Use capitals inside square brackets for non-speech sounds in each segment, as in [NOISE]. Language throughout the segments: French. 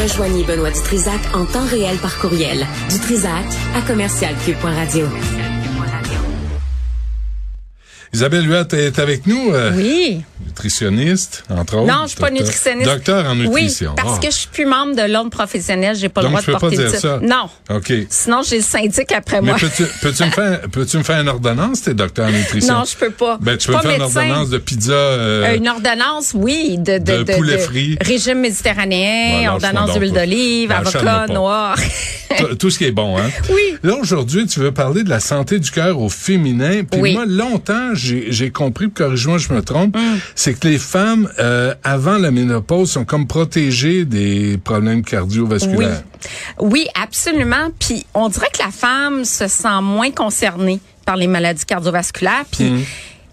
Rejoignez Benoît Dutrisac en temps réel par courriel. Dutrisac à commercialcube.radio. Isabelle Huot est avec nous. euh, Oui. Nutritionniste, entre autres. Non, je suis pas Docteur- nutritionniste. Docteur en nutrition. Oui, parce Ah. que je suis plus membre de l'ordre professionnel, j'ai pas le droit de peux porter pas dire ça. Non. OK. Sinon, j'ai le syndic après Mais moi. peux-tu peux-tu me faire peux-tu me faire une ordonnance, t'es docteur en nutrition? Non, je peux pas. Ben, tu peux pas faire une ordonnance de pizza. euh, Euh, une ordonnance, oui, de, de, de poulet frit. régime méditerranéen, Voilà, ordonnance d'huile d'olive, avocat noir. [LAUGHS] tout- tout ce qui est bon, hein? Oui. Là, aujourd'hui, tu veux parler de la santé du cœur au féminin. Puis Oui. moi, longtemps, j'ai compris, corrige-moi, je me trompe, Mm. c'est que les femmes, euh, avant la ménopause, sont comme protégées des problèmes cardiovasculaires. Oui, absolument. Puis on dirait que la femme se sent moins concernée par les maladies cardiovasculaires. Puis Mhm.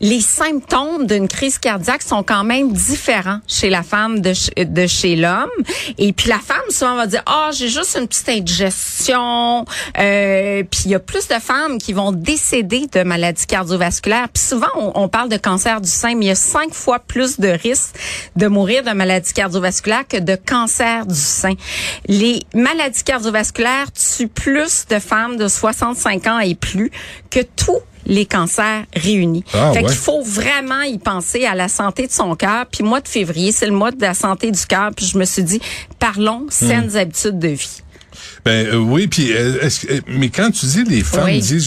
Les symptômes d'une crise cardiaque sont quand même différents chez la femme de, ch- de chez l'homme. Et puis la femme souvent va dire ah j'ai juste une petite indigestion. Euh, puis il y a plus de femmes qui vont décéder de maladies cardiovasculaires. Puis souvent on, on parle de cancer du sein, mais il y a cinq fois plus de risques de mourir de maladies cardiovasculaires que de cancer du sein. Les maladies cardiovasculaires tuent plus de femmes de 65 ans et plus que tous les cancers réunis. Ah, fait ouais. qu'il faut vraiment y penser à la santé de son cœur. Puis mois de février, c'est le mois de la santé du cœur. Puis je me suis dit, parlons saines habitudes de vie. Ben euh, oui, puis euh, euh, mais quand tu dis les femmes Oui. disent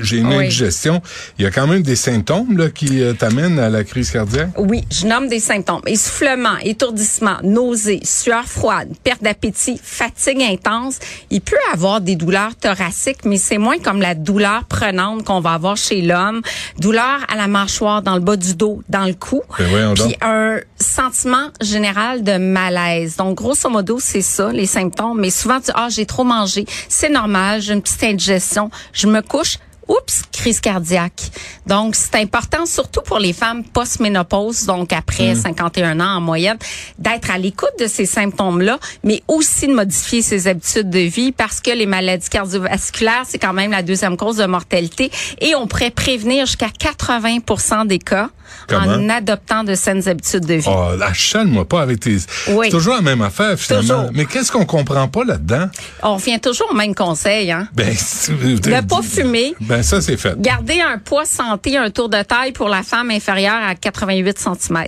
j'ai une Oui. indigestion, il y a quand même des symptômes là qui euh, t'amènent à la crise cardiaque? Oui, je nomme des symptômes. Essoufflement, étourdissement, nausée, sueur froide, perte d'appétit, fatigue intense. Il peut avoir des douleurs thoraciques, mais c'est moins comme la douleur prenante qu'on va avoir chez l'homme. Douleur à la mâchoire, dans le bas du dos, dans le cou. Ben Puis un sentiment général de malaise. Donc, grosso modo, c'est ça, les symptômes. Mais souvent, tu ah, j'ai trop mangé. C'est normal, j'ai une petite indigestion. Je me couche. Oups, crise cardiaque. Donc, c'est important, surtout pour les femmes post-ménopause, donc après 51 ans en moyenne, d'être à l'écoute de ces symptômes-là, mais aussi de modifier ses habitudes de vie parce que les maladies cardiovasculaires, c'est quand même la deuxième cause de mortalité et on pourrait prévenir jusqu'à 80% des cas Comment? en adoptant de saines habitudes de vie. Oh, achale-moi pas avec tes. Oui. C'est toujours la même affaire finalement. Toujours. Mais qu'est-ce qu'on comprend pas là-dedans? On revient toujours au même conseil, hein? Ben, Ne pas fumer. Ben ça c'est fait. Garder un poids santé, un tour de taille pour la femme inférieure à 88 cm.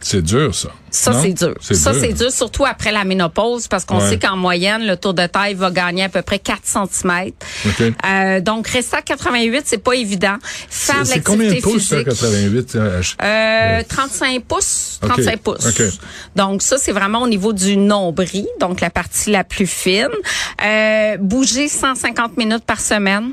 C'est- dur ça. Ça, c'est dur. Ça, c'est dur, surtout après la ménopause, parce qu'on Ouais. sait qu'en moyenne, le tour de taille va gagner à peu près 4 cm. OK. Euh, donc, rester à 88, c'est pas évident. Faire de C'est c'est combien de l'activité pouces ça, physique? 88 euh, ach- Euh, 35 pouces, OK. 35 pouces. OK. Donc ça, c'est vraiment au niveau du nombril, donc la partie la plus fine. Euh, bouger 150 minutes par semaine,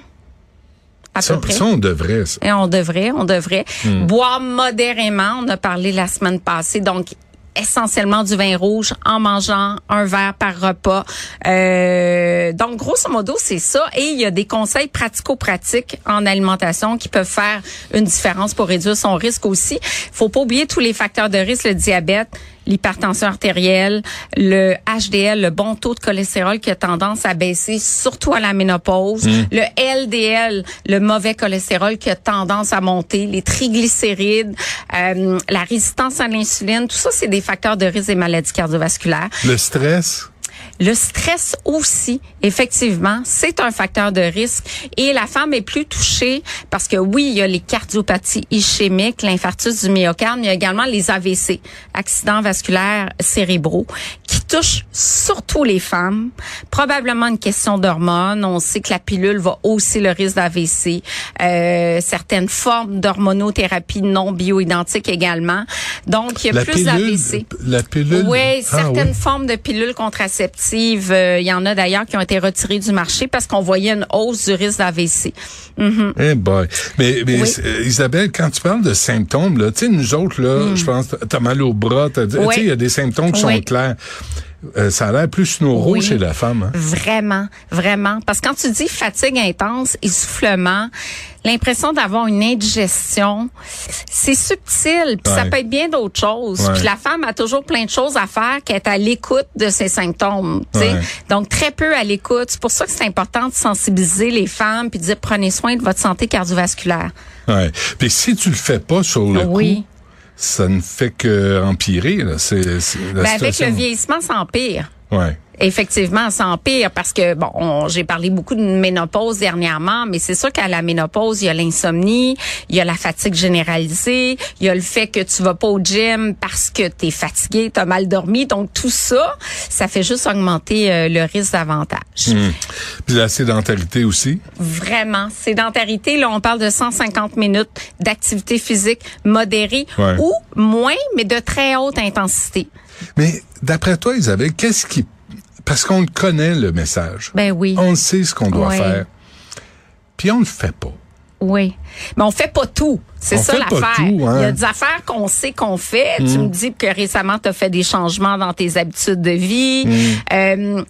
à ça, peu près. ça, on devrait ça. Et on devrait, on devrait. Hmm. Boire modérément, on a parlé la semaine passée, donc essentiellement du vin rouge en mangeant un verre par repas. Euh, donc, grosso modo, c'est ça. Et il y a des conseils pratico-pratiques en alimentation qui peuvent faire une différence pour réduire son risque aussi. faut pas oublier tous les facteurs de risque, le diabète, l'hypertension artérielle, le HDL, le bon taux de cholestérol qui a tendance à baisser, surtout à la ménopause, le LDL, le mauvais cholestérol qui a tendance à monter, les triglycérides, euh, la résistance à l'insuline, tout ça, c'est des facteurs de risque des maladies cardiovasculaires. Le stress? Le stress aussi, effectivement, c'est un facteur de risque. Et la femme est plus touchée parce que oui, il y a les cardiopathies ischémiques, l'infarctus du myocarde, mais il y a également les AVC, accidents vasculaires cérébraux, touchent surtout les femmes. Probablement une question d'hormones. On sait que la pilule va hausser le risque d'AVC. Euh, certaines formes d'hormonothérapie non bioidentiques également. Donc, il y a La plus d'AVC. La pilule? Oui, Ah, certaines oui. formes de pilules contraceptives, euh, il y en a d'ailleurs qui ont été retirées du marché parce qu'on voyait une hausse du risque d'AVC. Mhm. Eh boy. Mais, mais Oui. euh, Isabelle, quand tu parles de symptômes, là, tu sais, nous autres, là, je pense, t'as mal au bras, t'as, tu Hmm. Oui. sais, il y a des symptômes qui sont clairs. Euh, ça a l'air plus neuro Oui. chez la femme. Hein? Vraiment, vraiment. Parce que quand tu dis fatigue intense, essoufflement, l'impression d'avoir une indigestion, c'est subtil. Puis ça peut être bien d'autres choses. Puis la femme a toujours plein de choses à faire qu'elle est à l'écoute de ses symptômes. Ouais. Donc très peu à l'écoute. C'est pour ça que c'est important de sensibiliser les femmes puis de dire prenez soin de votre santé cardiovasculaire. Ouais. Puis si tu le fais pas sur le Oui. coup, ça ne fait que empirer. Là. C'est, Ben, avec le vieillissement, ça empire. Ouais. Effectivement, ça empire parce que bon, on- j'ai parlé beaucoup de ménopause dernièrement, mais c'est sûr qu'à la ménopause, il y a l'insomnie, il y a la fatigue généralisée, il y a le fait que tu vas pas au gym parce que tu es fatigué, tu as mal dormi, donc tout ça, ça fait juste augmenter euh, le risque davantage. Hum. Puis la sédentarité aussi? Vraiment, sédentarité, là on parle de 150 minutes d'activité physique modérée Ouais. ou moins mais de très haute intensité. Mais d'après toi, Isabelle, qu'est-ce qui... Parce qu'on connaît le message. Ben oui. On sait ce qu'on doit faire. Puis on le fait pas. Oui. Mais on fait pas tout. C'est On ça fait pas l'affaire. tout, hein. Il y a des affaires qu'on sait qu'on fait. Tu me dis que récemment, tu as fait des changements dans tes habitudes de vie. Euh,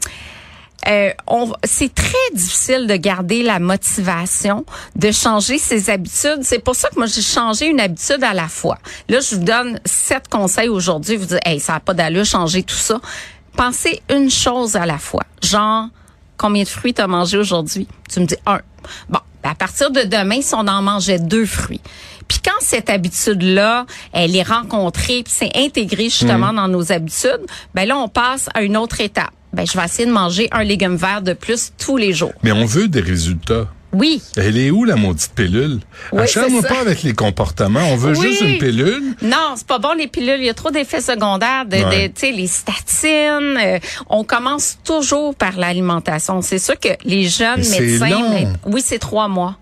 euh, on- c'est très difficile de garder la motivation, de changer ses habitudes. C'est pour ça que moi, j'ai changé une habitude à la fois. Là, je vous donne sept conseils aujourd'hui. Vous dites, hey, ça n'a pas d'allure, changer tout ça. Pensez une chose à la fois. Genre, combien de fruits tu as mangé aujourd'hui? Tu me dis un. Bon, ben, à partir de demain, si on en mangeait deux fruits. Puis quand cette habitude-là, elle est rencontrée, puis c'est intégré justement dans nos habitudes, ben là, on passe à une autre étape. Ben, je vais essayer de manger un légume vert de plus tous les jours. Mais on veut des résultats. Oui. Elle est où la maudite pilule? Oui, ça. pas avec les comportements. On veut Oui. juste une pilule. Non, c'est pas bon les pilules. Il y a trop d'effets secondaires, de, Ouais. de- tu sais, les statines. euh, on commence toujours par l'alimentation. C'est sûr que les jeunes médecins, long. mais- oui, c'est trois mois.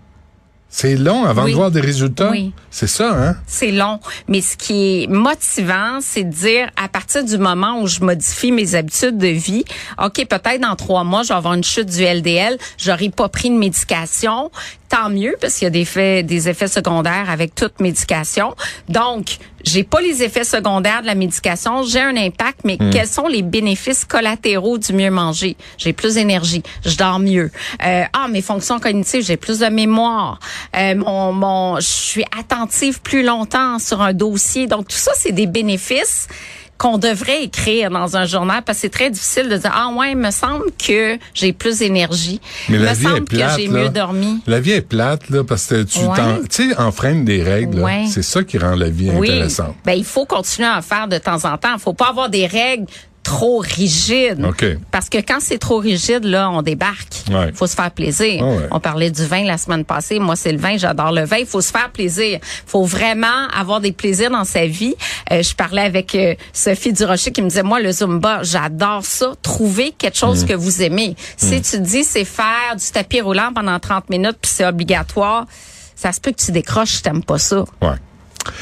C'est long avant Oui. de voir des résultats. Oui. C'est ça, hein? C'est long, mais ce qui est motivant, c'est de dire à partir du moment où je modifie mes habitudes de vie, ok, peut-être dans trois mois, je vais avoir une chute du LDL, j'aurai pas pris de médication, tant mieux parce qu'il y a des effets, des effets secondaires avec toute médication. Donc, j'ai pas les effets secondaires de la médication, j'ai un impact, mais quels sont les bénéfices collatéraux du mieux manger? J'ai plus d'énergie, je dors mieux. Euh, ah, mes fonctions cognitives, j'ai plus de mémoire. Euh, mon, mon, je suis attentive plus longtemps sur un dossier. Donc tout ça, c'est des bénéfices qu'on devrait écrire dans un journal parce que c'est très difficile de dire ah ouais, il me semble que j'ai plus d'énergie. Mais il la me vie est semble plate. que j'ai mieux dormi. La vie est plate, là, parce que tu Ouais. enfreindre des règles, Ouais. c'est ça qui rend la vie Oui. intéressante. Ben il faut continuer à en faire de temps en temps. Il faut pas avoir des règles trop rigides. OK. Parce que quand c'est trop rigide, là, on débarque. Il Ouais. faut se faire plaisir. Ah ouais. On parlait du vin la semaine passée. Moi, c'est le vin. J'adore le vin. Il faut se faire plaisir. Il faut vraiment avoir des plaisirs dans sa vie. Euh, je parlais avec euh, Sophie Durocher qui me disait, moi, le Zumba, j'adore ça. Trouver quelque Mm. chose que vous aimez. Si tu dis, c'est faire du tapis roulant pendant 30 minutes puis c'est obligatoire, ça se peut que tu décroches si t'aimes pas ça. Ouais.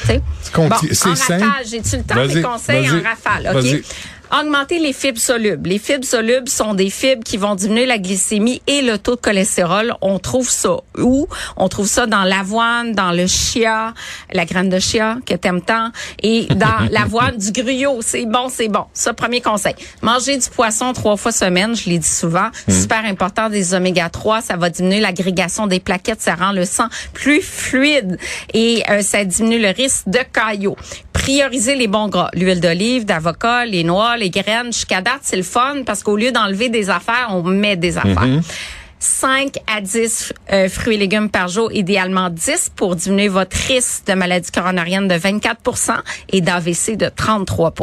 Tu sais? C'est Bon, en rafale, j'ai-tu le temps des conseils en rafale, OK? Augmenter les fibres solubles. Les fibres solubles sont des fibres qui vont diminuer la glycémie et le taux de cholestérol. On trouve ça où? On trouve ça dans l'avoine, dans le chia, la graine de chia que t'aimes tant, et dans [LAUGHS] l'avoine du gruyot. C'est bon, c'est bon. Ça, premier conseil. Manger du poisson trois fois semaine, je l'ai dit souvent. Super important des oméga 3. Ça va diminuer l'agrégation des plaquettes. Ça rend le sang plus fluide et euh, ça diminue le risque de caillots. Prioriser les bons gras. L'huile d'olive, d'avocat, les noix, les graines. Jusqu'à date, c'est le fun parce qu'au lieu d'enlever des affaires, on met des affaires. 5 à 10 euh, fruits et légumes par jour, idéalement 10 pour diminuer votre risque de maladie coronarienne de 24 et d'AVC de 33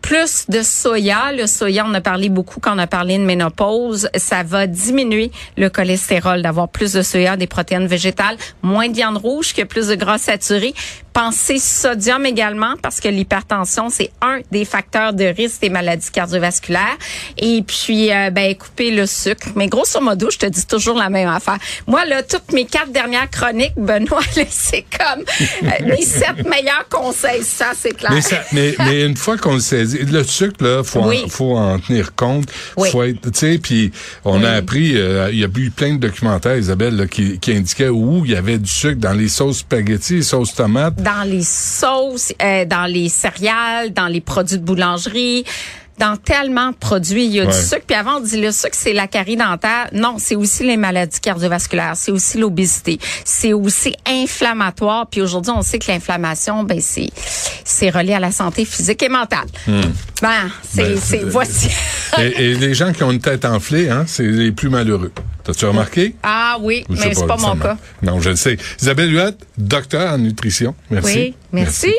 Plus de soya. Le soya, on a parlé beaucoup quand on a parlé de ménopause. Ça va diminuer le cholestérol d'avoir plus de soya, des protéines végétales, moins de viande rouge, que plus de gras saturés. Pensez sodium également parce que l'hypertension, c'est un des facteurs de risque des maladies cardiovasculaires. Et puis, euh, ben, couper le sucre. Mais grosso modo, je te dis toujours la même affaire. Moi, là, toutes mes quatre dernières chroniques, Benoît, [LAUGHS] c'est comme euh, mes sept meilleurs conseils. Ça, c'est clair. Mais, ça, mais, mais une fois qu'on le saisit, le sucre, là, faut, Oui. en, faut en tenir compte. Oui. Faut être, tu sais, puis on Oui. a appris, euh, il y a eu plein de documentaires, Isabelle, là, qui, qui indiquaient où il y avait du sucre dans les sauces spaghetti, les sauces tomates. Dans les sauces, euh, dans les céréales, dans les produits de boulangerie, dans tellement de produits, il y a Ouais. du sucre. Puis avant, on dit le sucre, c'est la carie dentaire. Non, c'est aussi les maladies cardiovasculaires, c'est aussi l'obésité, c'est aussi inflammatoire. Puis aujourd'hui, on sait que l'inflammation, ben c'est c'est relié à la santé physique et mentale. Ben, c'est Ben, euh, voici. et, et les gens qui ont une tête enflée, hein, c'est les plus malheureux. T'as-tu remarqué? Ah oui, mais c'est pas mon nécessairement. cas. Non, je le sais. Isabelle Huot, docteur en nutrition. Merci. Oui, merci.